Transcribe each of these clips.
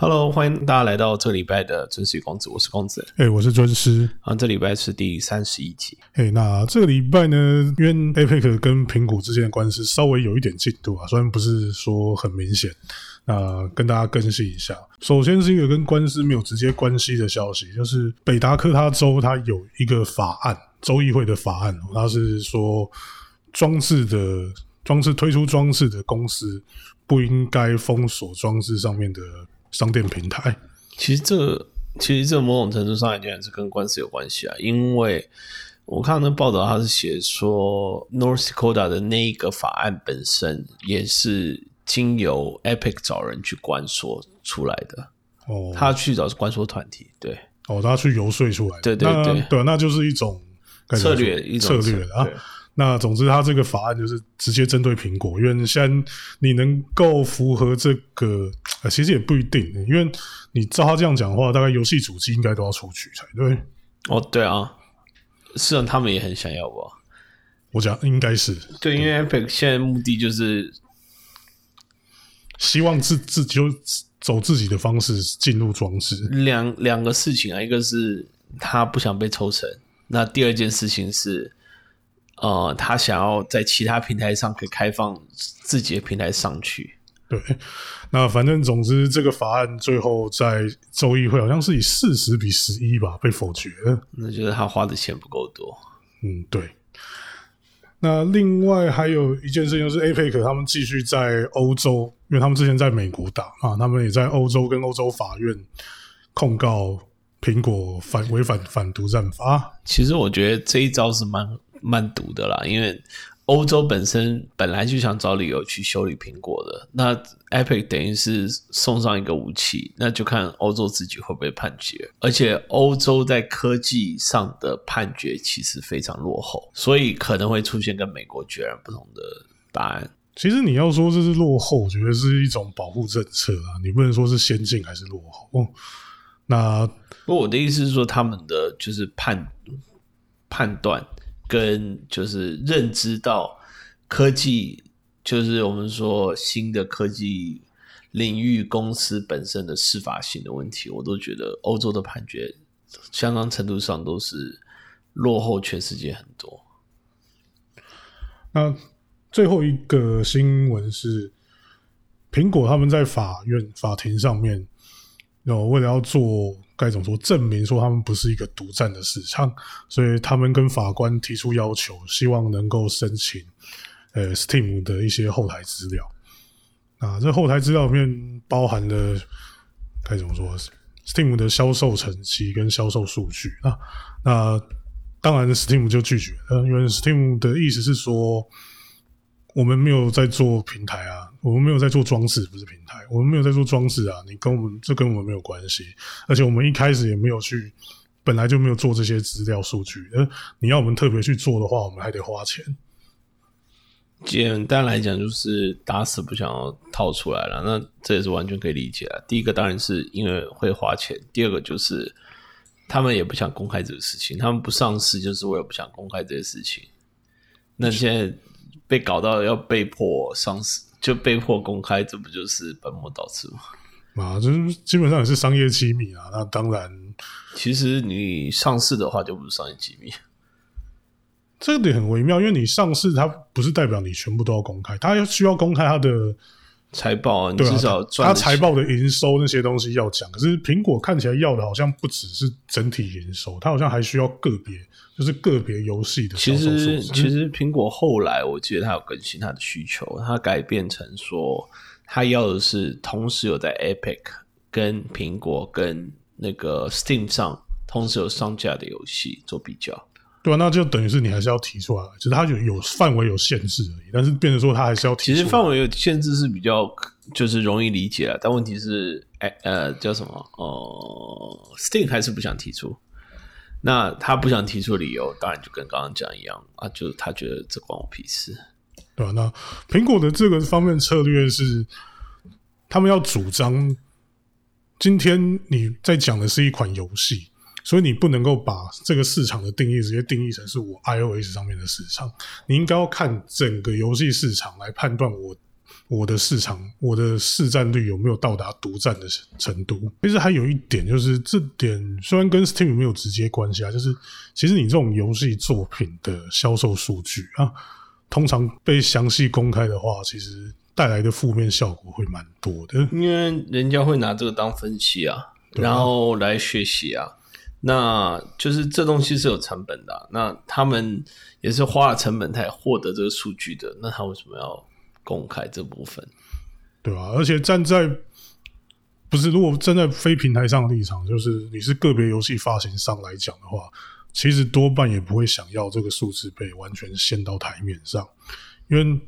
Hello，欢迎大家来到这礼拜的尊师与公子，我是公子。哎、我是尊师。啊，这礼拜是第三十一集。哎、那这个礼拜呢，因为 APEC 跟苹果之间的官司稍微有一点进度啊，虽然不是说很明显，那跟大家更新一下。首先是一个跟官司没有直接关系的消息，就是北达科他州它有一个法案，州议会的法案，它是说装置的装置推出装置的公司不应该封锁装置上面的商店平台。其实这其实这某种程度上来讲是跟官司有关系啊，因为我看那报道，他是写说 North Dakota 的那一个法案本身也是经由 Epic 找人去关说出来的，哦，他去找关说团体，对。哦，他去游说出来的，对对那对。对，那就是一种策略一种策略啊。对。那总之，他这个法案就是直接针对苹果，因为现在你能够符合这个，呃，其实也不一定，因为你照他这样讲的话，大概游戏主机应该都要出局才对。哦，对啊，虽然他们也很想要吧。我讲应该是对，因为 Epic 现在目的就是希望自自己就走自己的方式进入装置。两两个事情啊，一个是他不想被抽成，那第二件事情是，呃，他想要在其他平台上可以开放自己的平台上去。对，那反正总之，这个法案最后在州议会好像是以四十比十一吧被否决了。那就是他花的钱不够多。嗯，对。那另外还有一件事情就是 APEC 他们继续在欧洲，因为他们之前在美国打啊，他们也在欧洲跟欧洲法院控告苹果反违反反独占法。其实我觉得这一招是蛮蛮毒的啦，因为欧洲本身本来就想找理由去修理苹果的，那 Epic 等于是送上一个武器，那就看欧洲自己会不会判决。而且欧洲在科技上的判决其实非常落后，所以可能会出现跟美国截然不同的答案。其实你要说这是落后，我觉得是一种保护政策啊，你不能说是先进还是落后。哦、那不过我的意思是说，他们的就是判判断跟就是认知到科技，就是我们说新的科技领域公司本身的司法性的问题，我都觉得欧洲的判决相当程度上都是落后全世界很多。那最后一个新闻是，苹果他们在法院法庭上面，有为了要做该怎么说证明说他们不是一个独占的市场，所以他们跟法官提出要求，希望能够申请呃 Steam 的一些后台资料。啊，这后台资料里面包含了该怎么说，Steam 的销售成绩跟销售数据啊。那当然，Steam 就拒绝了，因为 Steam 的意思是说，我们没有在做平台啊，我们没有在做装置，不是平台，我们没有在做装置啊，你跟我们这跟我们没有关系，而且我们一开始也没有去，本来就没有做这些资料数据，呃，你要我们特别去做的话，我们还得花钱。简单来讲，就是打死不想要套出来了，那这也是完全可以理解啊。第一个当然是因为会花钱，第二个就是他们也不想公开这个事情，他们不上市就是为了不想公开这些事情。那现在被搞到要被迫上市，就被迫公开，这不就是本末倒置吗？啊，就是基本上也是商业机密啊。那当然，其实你上市的话就不是商业机密。这个点很微妙，因为你上市，它不是代表你全部都要公开，它需要公开它的财报啊，你至少，赚它的钱财报的营收那些东西要讲。可是苹果看起来要的好像不只是整体营收，它好像还需要个别，就是个别游戏的其。实其实苹果后来我记得它有更新它的需求，它改变成说它要的是同时有在 Epic 跟苹果跟那个 Steam 上同时有上架的游戏做比较。对啊，那就等于是你还是要提出来，就是它有有范围有限制而已，但是变成说它还是要提出来。其实范围有限制是比较就是容易理解了，但问题是，哎呃叫什么？呃，Steam 还是不想提出。那他不想提出理由，当然就跟刚刚讲一样啊，就他觉得这关我屁事。对啊、那苹果的这个方面策略是，他们要主张，今天你在讲的是一款游戏，所以你不能够把这个市场的定义直接定义成是我 iOS 上面的市场，你应该要看整个游戏市场来判断我我的市场，我的市占率有没有到达独占的程度？其实还有一点，就是这点虽然跟 Steam 没有直接关系啊，就是其实你这种游戏作品的销售数据啊，通常被详细公开的话，其实带来的负面效果会蛮多的。因为人家会拿这个当分析啊，然后来学习啊，那就是这东西是有成本的，那他们也是花了成本才获得这个数据的，那他为什么要？公开这部分，对吧？而且站在不是如果站在非平台上的立场，就是你是个别游戏发行商来讲的话，其实多半也不会想要这个数字被完全掀到台面上，因为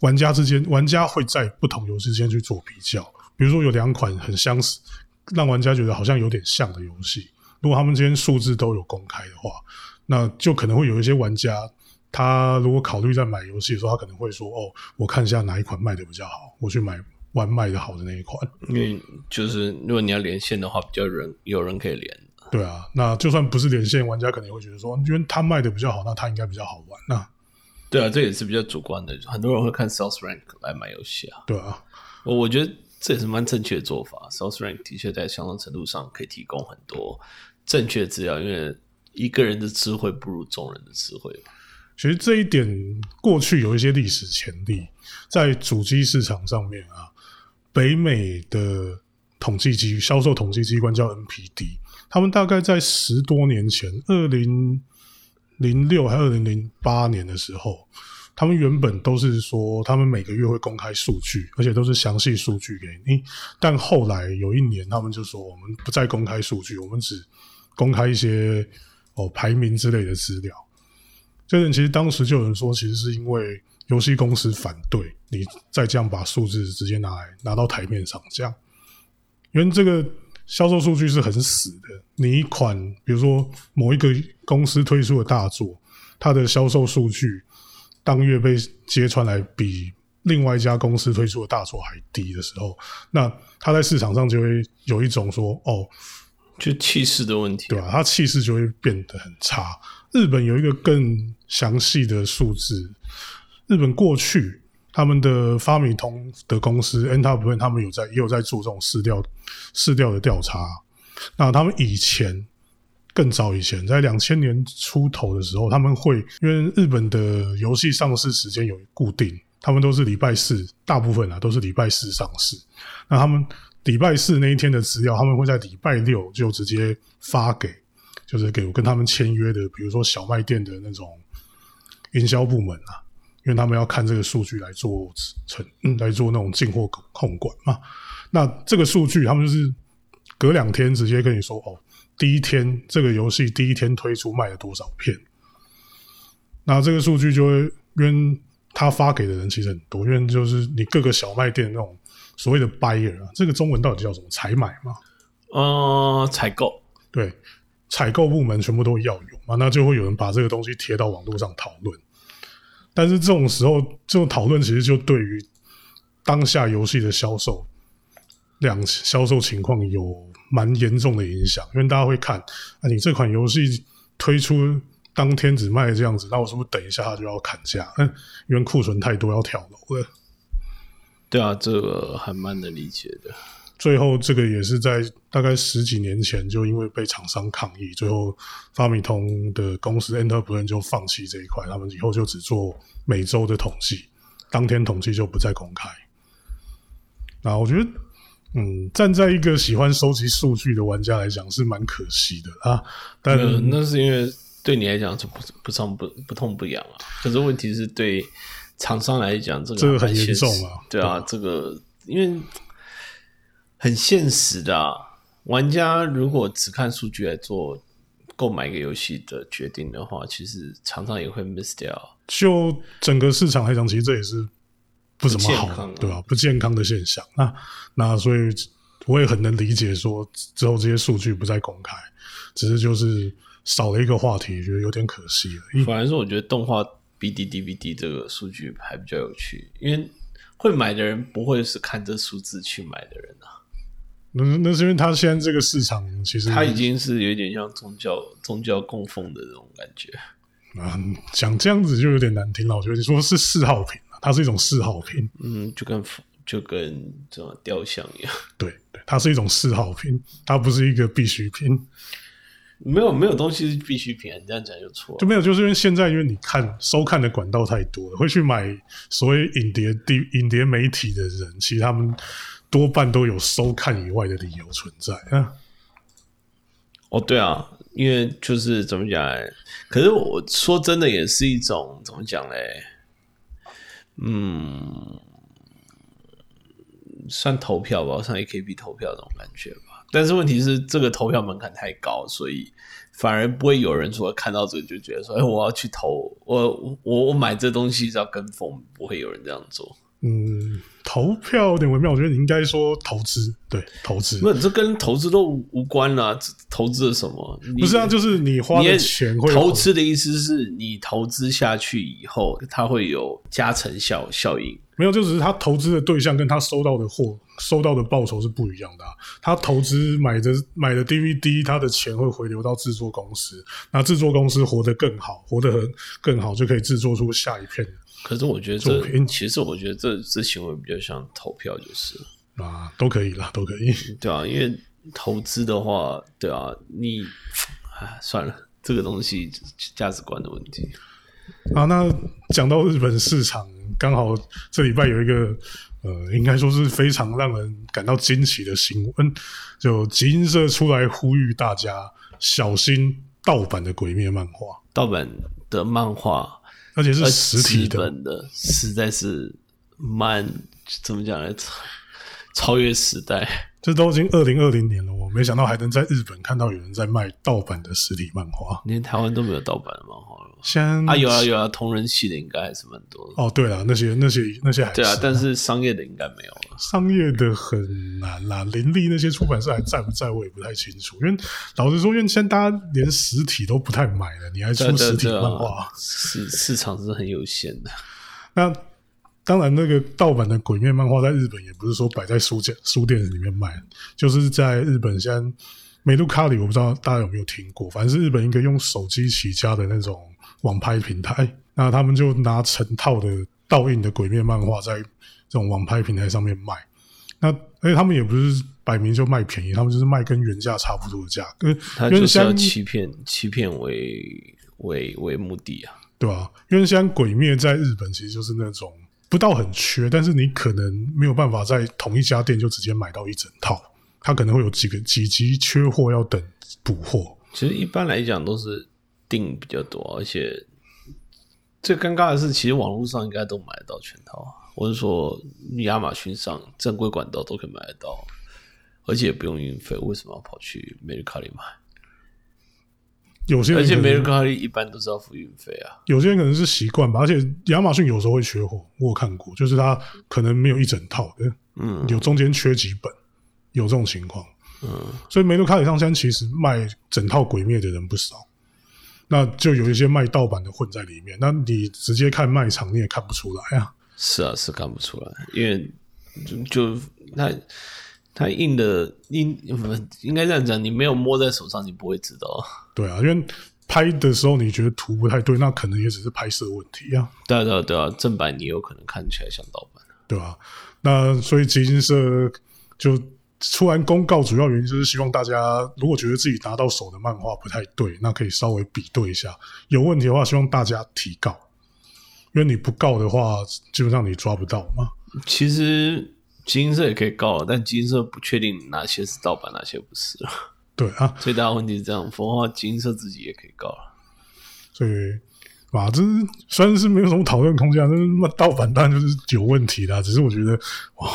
玩家之间，玩家会在不同游戏之间去做比较。比如说有两款很相似，让玩家觉得好像有点像的游戏，如果他们之间数字都有公开的话，那就可能会有一些玩家。他如果考虑在买游戏的时候，他可能会说：“哦，我看一下哪一款卖的比较好，我去买玩卖的好的那一款。”因为就是如果你要连线的话，比较人有人可以连。对啊，那就算不是连线，玩家可能会觉得说：“因为他卖的比较好，那他应该比较好玩。”那对啊，这也是比较主观的。很多人会看 Sales Rank 来买游戏啊。对啊，我我觉得这也是蛮正确的做法。Sales Rank 的确在相当程度上可以提供很多正确资料，因为一个人的智慧不如众人的智慧嘛。其实这一点过去有一些历史前例，在主机市场上面啊，北美的统计机销售统计机关叫 NPD，他们大概在十多年前，二零零六还二零零八年的时候，他们原本都是说他们每个月会公开数据，而且都是详细数据给你，但后来有一年，他们就说我们不再公开数据，我们只公开一些哦排名之类的资料。这人其实当时就有人说，其实是因为游戏公司反对你再这样把数字直接拿来拿到台面上，这样，因为这个销售数据是很死的。你一款比如说某一个公司推出的大作，它的销售数据当月被揭穿来比另外一家公司推出的大作还低的时候，那它在市场上就会有一种说，哦，就气势的问题，对吧？它气势就会变得很差。日本有一个更详细的数字。日本过去他们的发米通的公司 e n t a p r 他们有在也有在做这种市调市调的调查。那他们以前更早以前，在两千年出头的时候，他们会因为日本的游戏上市时间有固定，他们都是礼拜四，大部分啊都是礼拜四上市。那他们礼拜四那一天的资料，他们会在礼拜六就直接发给。就是给我跟他们签约的，比如说小卖店的那种营销部门啊，因为他们要看这个数据来做成来做那种进货控管嘛。那这个数据，他们就是隔两天直接跟你说，哦，第一天这个游戏第一天推出卖了多少片。那这个数据就会，因为他发给的人其实很多，因为就是你各个小卖店那种所谓的 buyer 啊，这个中文到底叫什么？采买嘛？呃，采购，对。采购部门全部都要有嘛，那就会有人把这个东西贴到网络上讨论。但是这种时候，这种讨论其实就对于当下游戏的销售量、销售情况有蛮严重的影响，因为大家会看啊，你这款游戏推出当天只卖这样子，那我是不是等一下它就要砍价？嗯，因为库存太多要跳楼了。对啊，这个还蛮能理解的。最后，这个也是在大概十几年前，就因为被厂商抗议，最后发米通的公司 Enterprise 就放弃这一块，他们以后就只做每周的统计，当天统计就不再公开。那我觉得，嗯，站在一个喜欢收集数据的玩家来讲，是蛮可惜的啊。但那是因为对你来讲是不不伤不不痛不痒啊。可是问题是对厂商来讲，这个这个很严重啊。对啊，这个因为。很现实的，玩家如果只看数据来做购买一个游戏的决定的话，其实常常也会 miss 掉。就整个市场来讲，其实这也是不怎么好，对吧？不健康的现象。那那所以我也很能理解，说之后这些数据不再公开，只是就是少了一个话题，觉得有点可惜了。反而是我觉得动画 B D D V D 这个数据还比较有趣，因为会买的人不会是看这数字去买的人啊。那那是因为他现在这个市场其实他已经是有点像宗教宗教供奉的这种感觉啊，讲这样子就有点难听了。我觉得你说是嗜好品啊，它是一种嗜好品。嗯，就跟就跟这种雕像一样，对对，它是一种嗜好品，它不是一个必需品。没有没有东西是必需品，你这样讲就错了。就没有，就是因为现在因为你看收看的管道太多了，会去买所谓影碟、地影碟媒体的人，其实他们多半都有收看以外的理由存在啊。哦，对啊，因为就是怎么讲嘞？可是我说真的，也是一种怎么讲嘞？嗯，算投票吧，算 AKB 投票这种感觉吧。但是问题是，这个投票门槛太高，所以反而不会有人说看到这个就觉得说：“哎，我要去投，我我我买这东西是要跟风。”不会有人这样做。嗯，投票有点微妙，我觉得你应该说投资，对，投资。那，这跟投资都无无关啦。投资了什么？不是啊，就是你花的钱会投资的意思是你投资下去以后，它会有加成效效应。没有，就只是他投资的对象跟他收到的货、收到的报酬是不一样的。他投资买的买的 DVD，他的钱会回流到制作公司，那制作公司活得更好，活得很更好，就可以制作出下一片。可是我觉得这，其实我觉得这这行为比较像投票，就是啊，都可以啦，都可以，对啊，因为投资的话，对啊，你啊，算了，这个东西价值观的问题。啊，那讲到日本市场，刚好这礼拜有一个呃，应该说是非常让人感到惊奇的新闻，就集英社出来呼吁大家小心盗版的鬼灭漫画，盗版的漫画。而且是实体的，实在是蛮，怎么讲呢？超越时代。这都已经二零二零年了，我没想到还能在日本看到有人在卖盗版的实体漫画。连台湾都没有盗版的漫画了。像啊，有啊有啊，同人系的应该还是蛮多的。哦，对了，那些那些那些还对啊，但是商业的应该没有了。商业的很难啦，林立那些出版社还在不在，我也不太清楚。因为老实说，因为现在大家连实体都不太买了，你还出实体漫画，市市场是很有限的。那。当然，那个盗版的鬼面漫画在日本也不是说摆在书店书店里面卖，就是在日本，像美杜卡里，我不知道大家有没有听过，反正是日本一个用手机起家的那种网拍平台。那他们就拿成套的倒印的鬼面漫画在这种网拍平台上面卖。那而且他们也不是摆明就卖便宜，他们就是卖跟原价差不多的价格。他就是要欺骗欺骗为为为目的啊，对吧？因为像鬼灭在日本其实就是那种。不到很缺，但是你可能没有办法在同一家店就直接买到一整套，它可能会有几个几级缺货要等补货。其实一般来讲都是订比较多，而且最尴尬的是，其实网络上应该都买得到全套。我是说，亚马逊上正规管道都可以买得到，而且也不用运费，为什么要跑去美日卡里买？有些而且美日卡里一般都是要付运费啊。有些人可能是习惯吧，而且亚马逊有时候会缺货，我有看过，就是他可能没有一整套的，嗯，有中间缺几本，有这种情况，嗯，所以梅洛卡里上现在其实卖整套鬼灭的人不少，那就有一些卖盗版的混在里面，那你直接看卖场你也看不出来啊。是啊，是看不出来，因为就就那。它印的印应该这样讲，你没有摸在手上，你不会知道。对啊，因为拍的时候你觉得图不太对，那可能也只是拍摄问题啊。对啊，对啊，对啊，正版你有可能看起来像盗版，对吧？那所以基金社就出完公告，主要原因就是希望大家如果觉得自己拿到手的漫画不太对，那可以稍微比对一下，有问题的话，希望大家提告，因为你不告的话，基本上你抓不到嘛。其实。金色也可以告，但金色不确定哪些是盗版，哪些不是。对啊，最大问题是这样，否则金色自己也可以告了。所以，哇，这虽然是没有什么讨论空间，但是那盗版当然就是有问题的。只是我觉得，哇，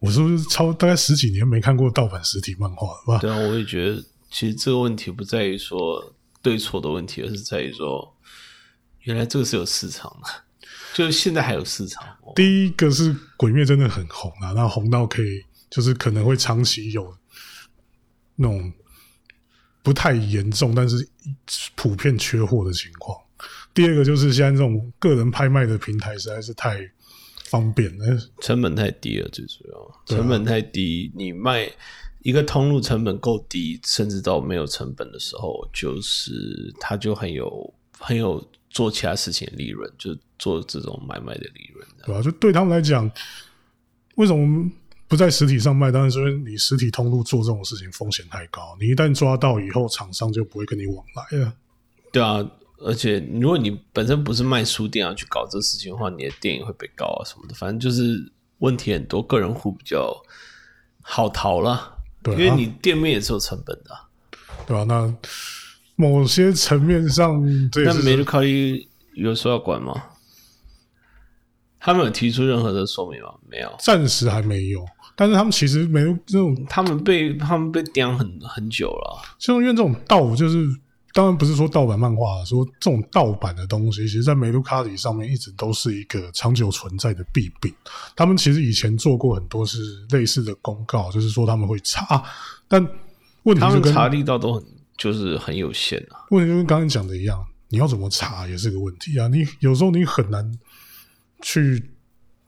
我是不是超大概十几年没看过盗版实体漫画了吧？对啊，我也觉得，其实这个问题不在于说对错的问题，而是在于说，原来这个是有市场的。就是现在还有市场。第一个是《鬼灭》真的很红啊，那红到可以，就是可能会长期有那种不太严重，但是普遍缺货的情况。第二个就是现在这种个人拍卖的平台实在是太方便了，成本太低了，最主要成本太低。你卖一个通路成本够低，甚至到没有成本的时候，就是它就很有。很有做其他事情的利润，就做这种买卖的利润。对吧？就对他们来讲，为什么不在实体上卖？当然是因为你实体通路做这种事情风险太高，你一旦抓到以后，厂商就不会跟你往来了。对啊，而且如果你本身不是卖书店啊，去搞这事情的话，你的店也会被告啊什么的，反正就是问题很多。个人户比较好逃了，对啊因为你店面也是有成本的啊、对吧、那某些层面上，那梅鲁卡利有说要管吗？他们有提出任何的说明吗？没有。暂时还没有。但是他们其实没有这种，他们被他们被刁很很久了啊，就因为这种道，就是当然不是说盗版漫画，说这种盗版的东西，其实在梅卢卡里上面一直都是一个长久存在的弊病。他们其实以前做过很多是类似的公告，就是说他们会查，但问题就跟查力道都很就是很有限啊。问题就跟刚才讲的一样，你要怎么查也是个问题啊。你有时候你很难去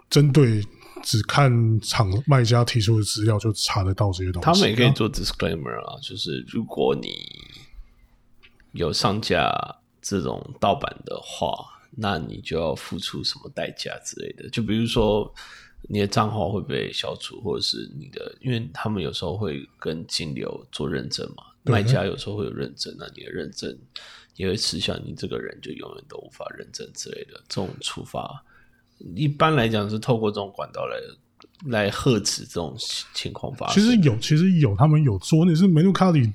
针对只看厂卖家提出的资料就查得到这些东西。他们也可以啊做 disclaimer 啊，就是如果你有上架这种盗版的话，那你就要付出什么代价之类的。就比如说你的账号会被消除，或者是你的，因为他们有时候会跟金流做认证嘛，对卖家有时候会有认证，那你的认证也会吃下你这个人就永远都无法认证之类的这种处罚。一般来讲是透过这种管道来来呵斥这种情况发生。其实有，其实有，他们有做，那是梅卢卡里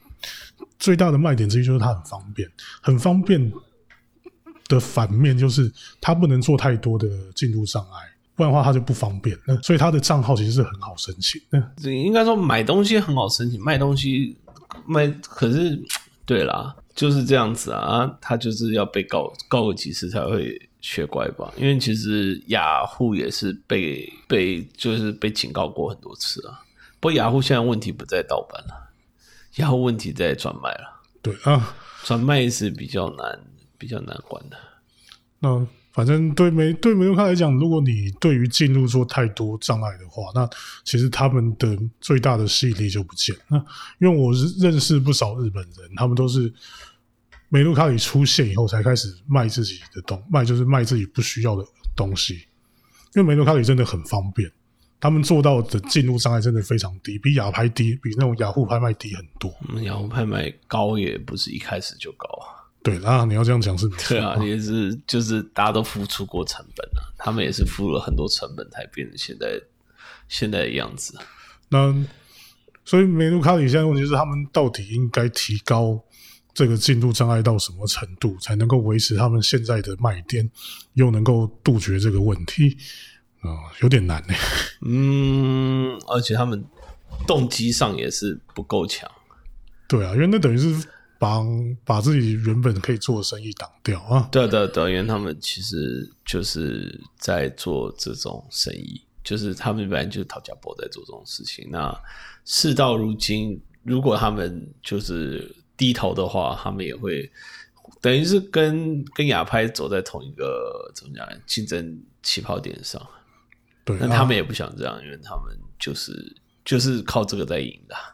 最大的卖点之一，就是它很方便，很方便的反面就是它不能做太多的进入障碍，不然的话它就不方便。那所以它的账号其实是很好申请的。应该说买东西很好申请，卖东西卖可是对啦，就是这样子啊，啊他就是要被告告个几次才会学乖吧？因为其实雅虎也是被被就是被警告过很多次啊。不过雅虎现在问题不在盗版了，雅虎问题在转卖了，对啊，转卖是比较难比较难管的。那反正对梅对梅卢卡来讲，如果你对于进入做太多障碍的话，那其实他们的最大的吸引力就不见。那因为我是认识不少日本人，他们都是梅卢卡里出现以后才开始卖自己的东，卖就是卖自己不需要的东西。因为梅卢卡里真的很方便，他们做到的进入障碍真的非常低，比雅拍低，比那种雅虎拍卖低很多。嗯，雅虎拍卖高也不是一开始就高啊。对，那你要这样讲是没错对啊，也是就是大家都付出过成本啊，他们也是付了很多成本才变成现在现在的样子。那所以梅卢卡里现在的问题是，他们到底应该提高这个进入障碍到什么程度，才能够维持他们现在的卖点，又能够杜绝这个问题？啊、有点难呢、嗯，而且他们动机上也是不够强。对啊，因为那等于是帮把自己原本可以做的生意挡掉啊。对对对，因为他们其实就是在做这种生意，就是他们本来就是讨价包在做这种事情。那事到如今，如果他们就是低头的话，他们也会等于是跟跟亚拍走在同一个怎么讲竞争起跑点上。对，啊那他们也不想这样，因为他们就是就是靠这个在赢的啊。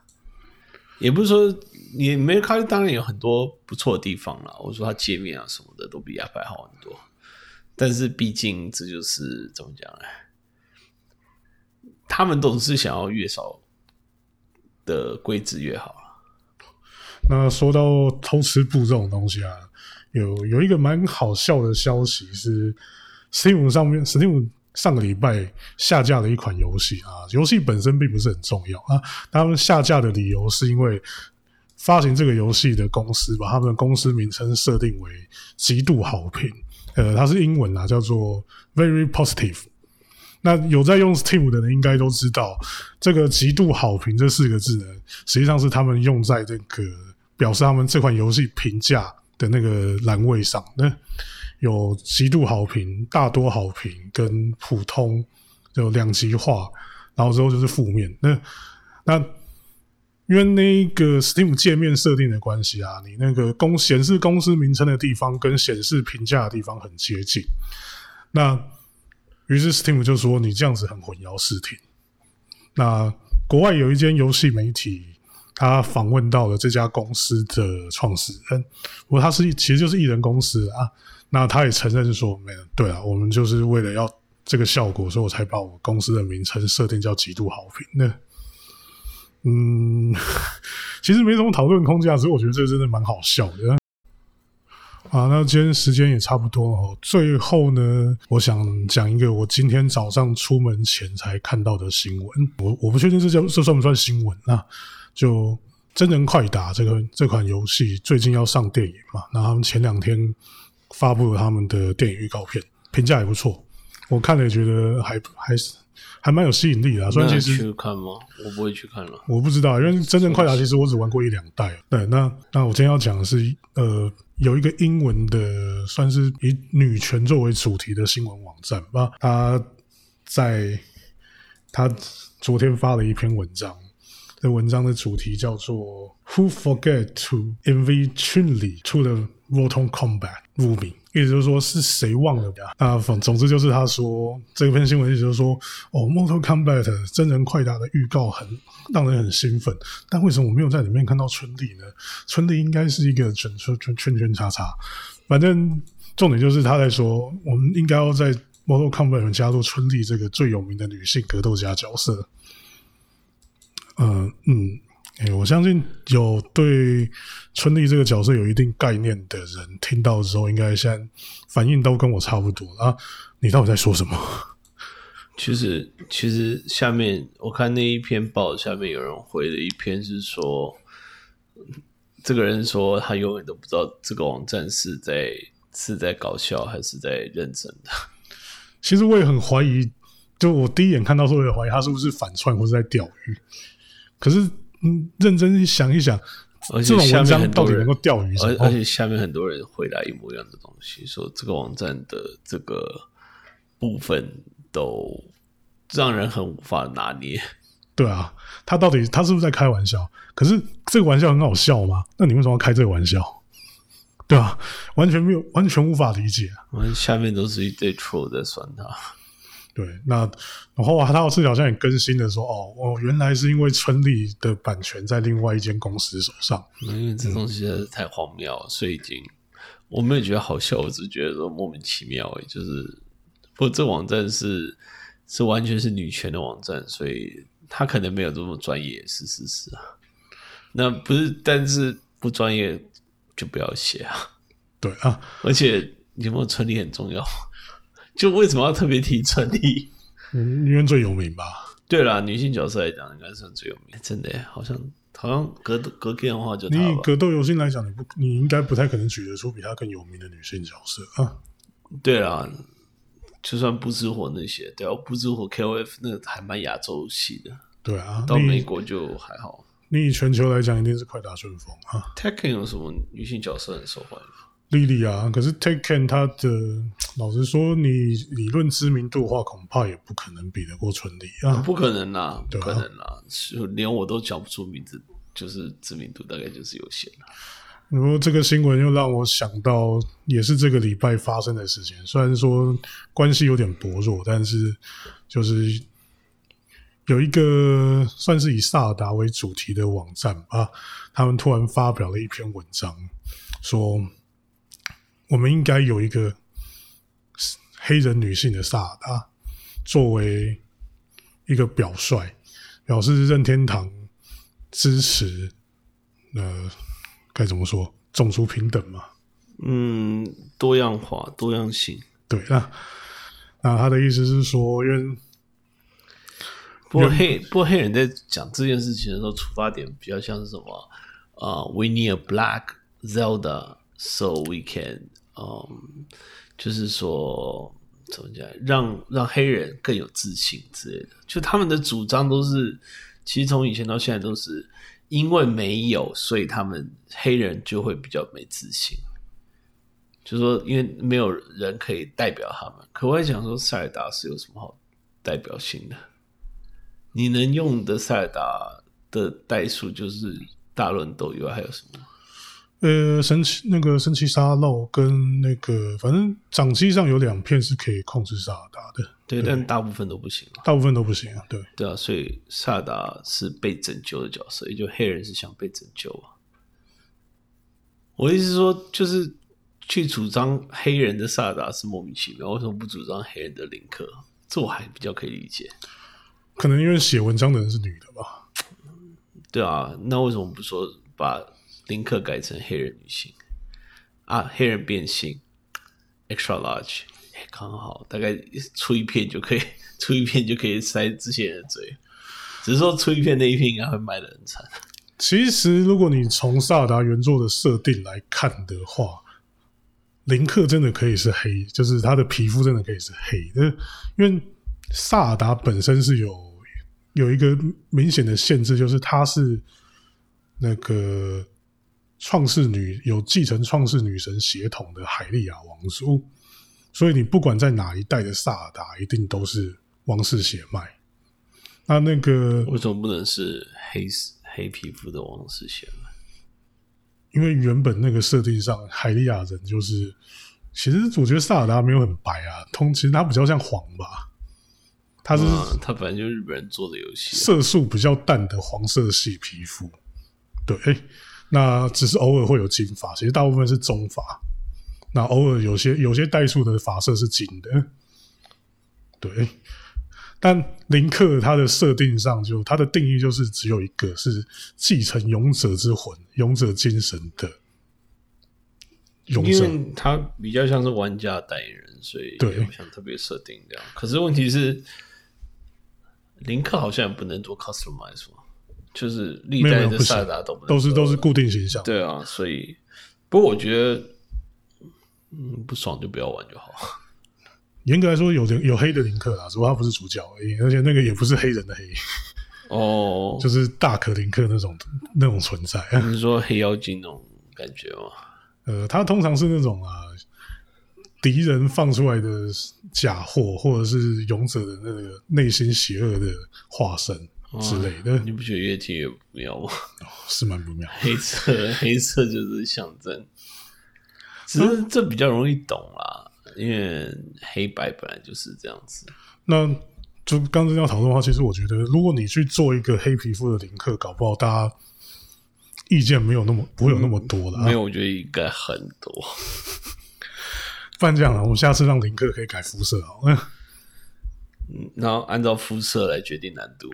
也不是说你没有看，当然有很多不错的地方了。我说它界面啊什么的都比亚拍好很多，但是毕竟这就是怎么讲呢？他们总是想要越少的规制越好啊那说到偷吃布这种东西啊，有有一个蛮好笑的消息是，Steam 上面 Steam 上个礼拜下架了一款游戏啊，游戏本身并不是很重要啊，他们下架的理由是因为发行这个游戏的公司把他们的公司名称设定为极度好评，呃，它是英文啊，叫做 Very Positive。那有在用 Steam 的人应该都知道，这个“极度好评”这四个字呢，实际上是他们用在这个表示他们这款游戏评价的那个栏位上。那有极度好评、大多好评跟普通，有两极化，然后之后就是负面。那那因为那个 Steam 界面设定的关系啊，你那个公显示公司名称的地方跟显示评价的地方很接近。那于是 Steam 就说你这样子很混淆视听。那国外有一间游戏媒体他访问到了这家公司的创始人，不过他是其实就是艺人公司啊。那他也承认说，没有对啊，我们就是为了要这个效果，所以我才把我公司的名称设定叫极度好评。那嗯，其实没什么讨论空间，只是我觉得这真的蛮好笑的。啊，那今天时间也差不多哦。最后呢，我想讲一个我今天早上出门前才看到的新闻。我我不确定这叫这算不算新闻啊？就真人快打这个这款游戏最近要上电影嘛？那他们前两天发布了他们的电影预告片，评价也不错。我看了也觉得还还是。还蛮有吸引力的，虽然其实去看吗？我不会去看了，我不知道，因为真正快打其实我只玩过一两代。对，那那我今天要讲的是，呃，有一个英文的，算是以女权作为主题的新闻网站吧。他在他昨天发了一篇文章，的文章的主题叫做 “Who forget to invite Chun-Li to the Mortal Kombat movie？” 意思就是说，是谁忘了呀？啊，总总之就是他说这篇新闻意思就是说，哦，《Mortal Combat》真人快打的预告很让人很兴奋，但为什么我没有在里面看到春丽呢？春丽应该是一个圈圈圈圈圈叉叉，反正重点就是他在说，我们应该要在《Mortal Combat》加入春丽这个最有名的女性格斗家角色。嗯嗯。哎，我相信有对春丽这个角色有一定概念的人，听到之后应该现在反应都跟我差不多啊。你到底在说什么？其实，其实下面我看那一篇报，下面有人回了一篇是说，这个人说他永远都不知道这个网站是在是在搞笑还是在认真的。其实我也很怀疑，就我第一眼看到时候也怀疑他是不是反串或者在钓鱼，可是。嗯，认真想一想，而且下面很到底能够钓鱼？而而且下面很多人回答一模一样的东西，说这个网站的这个部分都让人很无法拿捏。对啊，他到底他是不是在开玩笑？可是这个玩笑很好笑吗？那你为什么要开这个玩笑？对啊？完全没有，完全无法理解。我们下面都是一堆 troll 在酸他。对，那然后他次好像也更新的说，哦，哦，原来是因为春丽的版权在另外一间公司手上，因为这东西实在是太荒谬，所以已经我没有觉得好笑，我只觉得说莫名其妙诶，就是不过这网站是是完全是女权的网站，所以他可能没有这么专业，是是是啊，那不是，但是不专业就不要写啊，对啊，而且有没有春丽很重要。就为什么要特别提春丽？嗯，因为最有名吧。对啦，女性角色来讲，应该算最有名。真的，好像好像格格电的话，就你以格斗游戏来讲，你不，你应该不太可能举得出比她更有名的女性角色啊。对啦，就算不知火那些，对啊，不知火 KOF 那还蛮亚洲系的。对啊，到美国就还好。你以全球来讲，一定是快打顺风啊。Tekken 有什么女性角色很受欢迎？莉莉啊，可是 Taken 他的，老实说，你理论知名度的话，恐怕也不可能比得过春丽啊，不可能啦，不可能啦，连我都叫不出名字，就是知名度大概就是有限了。然后这个新闻又让我想到，也是这个礼拜发生的事情，虽然说关系有点薄弱，但是就是有一个算是以萨尔达为主题的网站啊，他们突然发表了一篇文章，说。我们应该有一个黑人女性的萨尔达作为一个表率，表示任天堂支持，呃，该怎么说？种族平等嘛？嗯，多样化、多样性。对啊，那他的意思是说，因为不过黑不过黑人在讲这件事情的时候，出发点比较像是什么？啊，We need a black Zelda so we can。嗯，就是说怎么讲，让让黑人更有自信之类的。就他们的主张都是，其实从以前到现在都是因为没有，所以他们黑人就会比较没自信。就说因为没有人可以代表他们。可我在想说，塞尔达是有什么好代表性的？你能用的塞尔达的代数就是大乱斗以外还有什么？呃，神奇那个神奇沙漏跟那个，反正掌机上有两片是可以控制萨达的，对，但大部分都不行啊。大部分都不行啊。对，对啊，所以萨达是被拯救的角色，也就黑人是想被拯救啊。我的意思是说，就是去主张黑人的萨达是莫名其妙，为什么不主张黑人的林克？这我还比较可以理解。可能因为写文章的人是女的吧？对啊，那为什么不说把林克改成黑人女性啊？黑人变性，extra large，刚好大概出一片就可以，出一片就可以塞这些人的嘴。只是说出一片那一片应该会卖的很惨。其实，如果你从萨尔达原作的设定来看的话，林克真的可以是黑，就是他的皮肤真的可以是黑的，因为萨尔达本身是有有一个明显的限制，就是他是那个创世女有继承创世女神血统的海利亚王族，所以你不管在哪一代的萨尔达，一定都是王室血脉。那那个为什么不能是黑？黑皮肤的王室血脉，因为原本那个设定上，海利亚人就是，其实我觉得萨尔达没有很白啊，通其实他比较像黄吧，他是他本来就是日本人做的游戏，色素比较淡的黄色系皮肤，对，哎，那只是偶尔会有金发，其实大部分是棕发，那偶尔有些有些代数的发色是金的，对。但林克他的设定上，就他的定义就是只有一个，是继承勇者之魂、勇者精神的勇者。因为他比较像是玩家代言人，所以对不想特别设定这样。可是问题是，林克好像也不能做 customize 嘛，就是历代的萨达都都是都是固定形象。对啊，所以不过我觉得，嗯，不爽就不要玩就好。严格来说，有有黑的林克啦，只不过他不是主角而已，而且那个也不是黑人的黑，哦，就是大可林克那种那种存在。你是说黑妖精那种感觉吗？呃，他通常是那种啊，敌人放出来的假货，或者是勇者的那个内心邪恶的化身之类的。你不觉得越听越不妙吗？是蛮不妙。黑色，黑色就是象征，只是这比较容易懂啦。因为黑白本来就是这样子，那就刚刚要讨论的话，其实我觉得，如果你去做一个黑皮肤的林克，搞不好大家意见没有那么不会有那么多的。没有，我觉得应该很多。不然这样啊，我们下次让林克可以改肤色好。嗯，然后按照肤色来决定难度。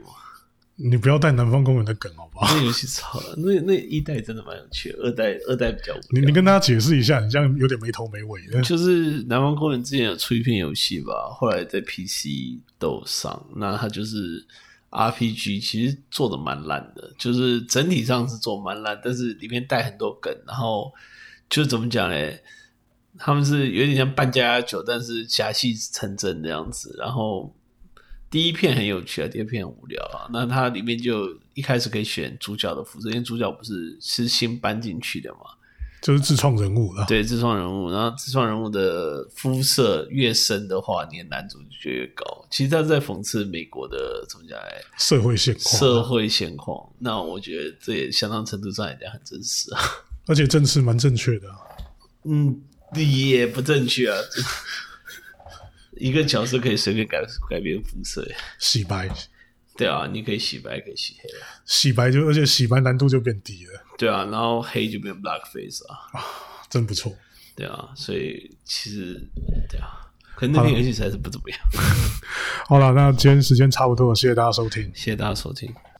你不要带南方公园的梗好不好？那游戏超那那一代真的蛮有趣，二代二代比较。你你跟大家解释一下，你这样有点没头没尾的。就是南方公园之前有出一篇游戏吧，后来在 PC 都上，那它就是 RPG，其实做的蛮烂的，就是整体上是做蛮烂，但是里面带很多梗，然后就怎么讲嘞？他们是有点像半家酒，但是假戏成真这样子，然后。第一片很有趣啊，第二片很无聊啊。那它里面就一开始可以选主角的肤色，因为主角不是是新搬进去的嘛，就是自创人物了。对，自创人物，然后自创人物的肤色越深的话，你的男主就越高。其实他在讽刺美国的怎么讲来社会现况，社会现况。那我觉得这也相当程度上来讲很真实啊，而且真实蛮正确的。嗯，也不正确啊。一个角色可以随便改改变肤色，洗白，对啊，你可以洗白，可以洗黑，洗白就而且洗白难度就变低了，对啊，然后黑就变 black face 啊，真不错，对啊，所以其实对啊，可能那篇游戏实在是不怎么样。好了，那今天时间差不多了，谢谢大家收听，谢谢大家收听。